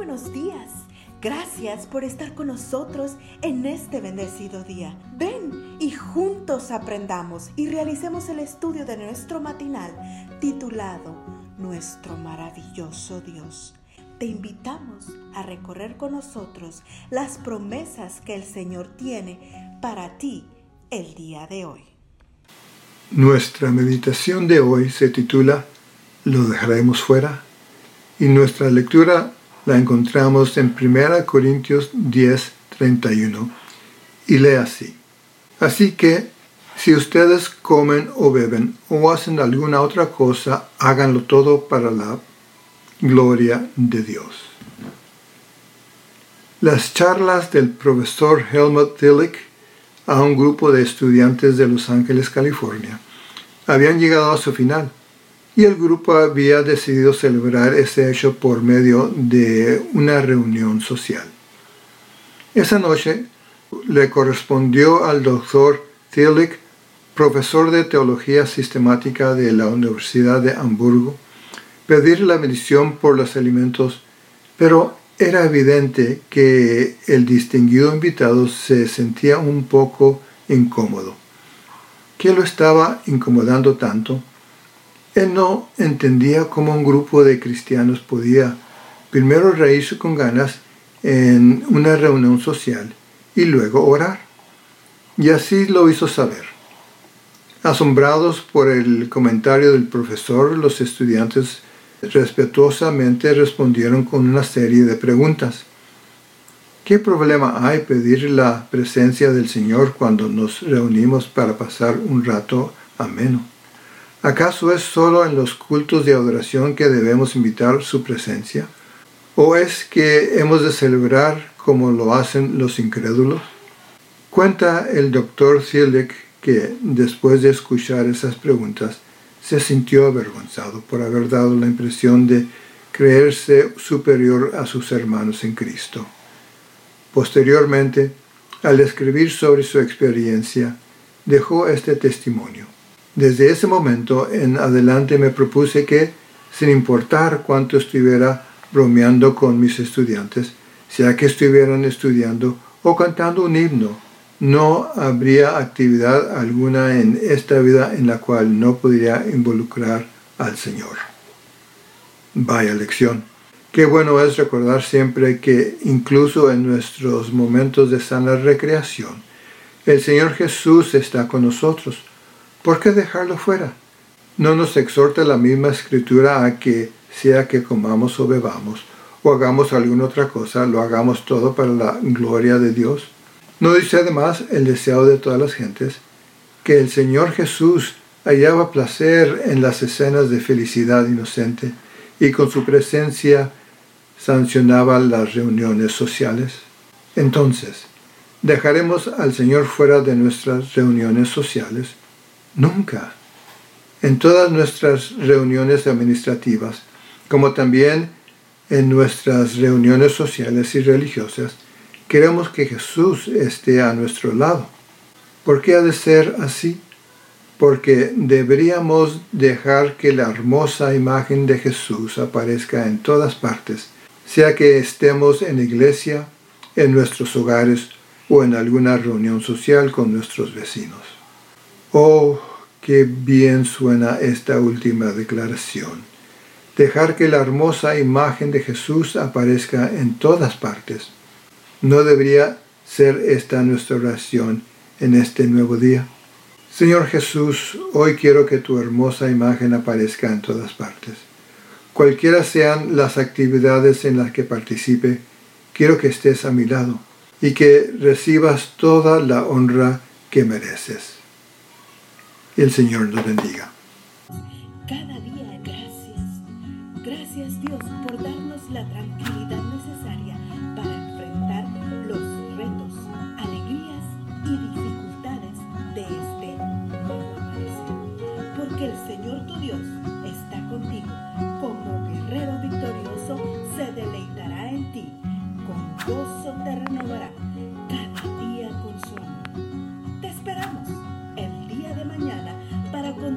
buenos días. Gracias por estar con nosotros en este bendecido día. Ven y juntos aprendamos y realicemos el estudio de nuestro matinal titulado Nuestro maravilloso Dios. Te invitamos a recorrer con nosotros las promesas que el Señor tiene para ti el día de hoy. Nuestra meditación de hoy se titula ¿Lo dejaremos fuera? Y nuestra lectura la encontramos en 1 Corintios 10, 31 y lee así. Así que si ustedes comen o beben o hacen alguna otra cosa, háganlo todo para la gloria de Dios. Las charlas del profesor Helmut Tillich a un grupo de estudiantes de Los Ángeles, California, habían llegado a su final y el grupo había decidido celebrar ese hecho por medio de una reunión social. Esa noche le correspondió al doctor Tillich, profesor de teología sistemática de la Universidad de Hamburgo, pedir la bendición por los alimentos, pero era evidente que el distinguido invitado se sentía un poco incómodo. ¿Qué lo estaba incomodando tanto? Él no entendía cómo un grupo de cristianos podía primero reírse con ganas en una reunión social y luego orar. Y así lo hizo saber. Asombrados por el comentario del profesor, los estudiantes respetuosamente respondieron con una serie de preguntas. ¿Qué problema hay pedir la presencia del Señor cuando nos reunimos para pasar un rato ameno? ¿Acaso es solo en los cultos de adoración que debemos invitar su presencia? ¿O es que hemos de celebrar como lo hacen los incrédulos? Cuenta el doctor Zilek que después de escuchar esas preguntas se sintió avergonzado por haber dado la impresión de creerse superior a sus hermanos en Cristo. Posteriormente, al escribir sobre su experiencia, dejó este testimonio. Desde ese momento en adelante me propuse que, sin importar cuánto estuviera bromeando con mis estudiantes, sea que estuvieran estudiando o cantando un himno, no habría actividad alguna en esta vida en la cual no podría involucrar al Señor. Vaya lección. Qué bueno es recordar siempre que incluso en nuestros momentos de sana recreación, el Señor Jesús está con nosotros ¿Por qué dejarlo fuera? ¿No nos exhorta la misma escritura a que, sea que comamos o bebamos, o hagamos alguna otra cosa, lo hagamos todo para la gloria de Dios? ¿No dice además el deseo de todas las gentes que el Señor Jesús hallaba placer en las escenas de felicidad inocente y con su presencia sancionaba las reuniones sociales? Entonces, ¿dejaremos al Señor fuera de nuestras reuniones sociales? Nunca. En todas nuestras reuniones administrativas, como también en nuestras reuniones sociales y religiosas, queremos que Jesús esté a nuestro lado. ¿Por qué ha de ser así? Porque deberíamos dejar que la hermosa imagen de Jesús aparezca en todas partes, sea que estemos en iglesia, en nuestros hogares o en alguna reunión social con nuestros vecinos. Oh, qué bien suena esta última declaración. Dejar que la hermosa imagen de Jesús aparezca en todas partes. ¿No debería ser esta nuestra oración en este nuevo día? Señor Jesús, hoy quiero que tu hermosa imagen aparezca en todas partes. Cualquiera sean las actividades en las que participe, quiero que estés a mi lado y que recibas toda la honra que mereces el Señor nos bendiga. Cada día gracias. Gracias Dios por darnos la tranquilidad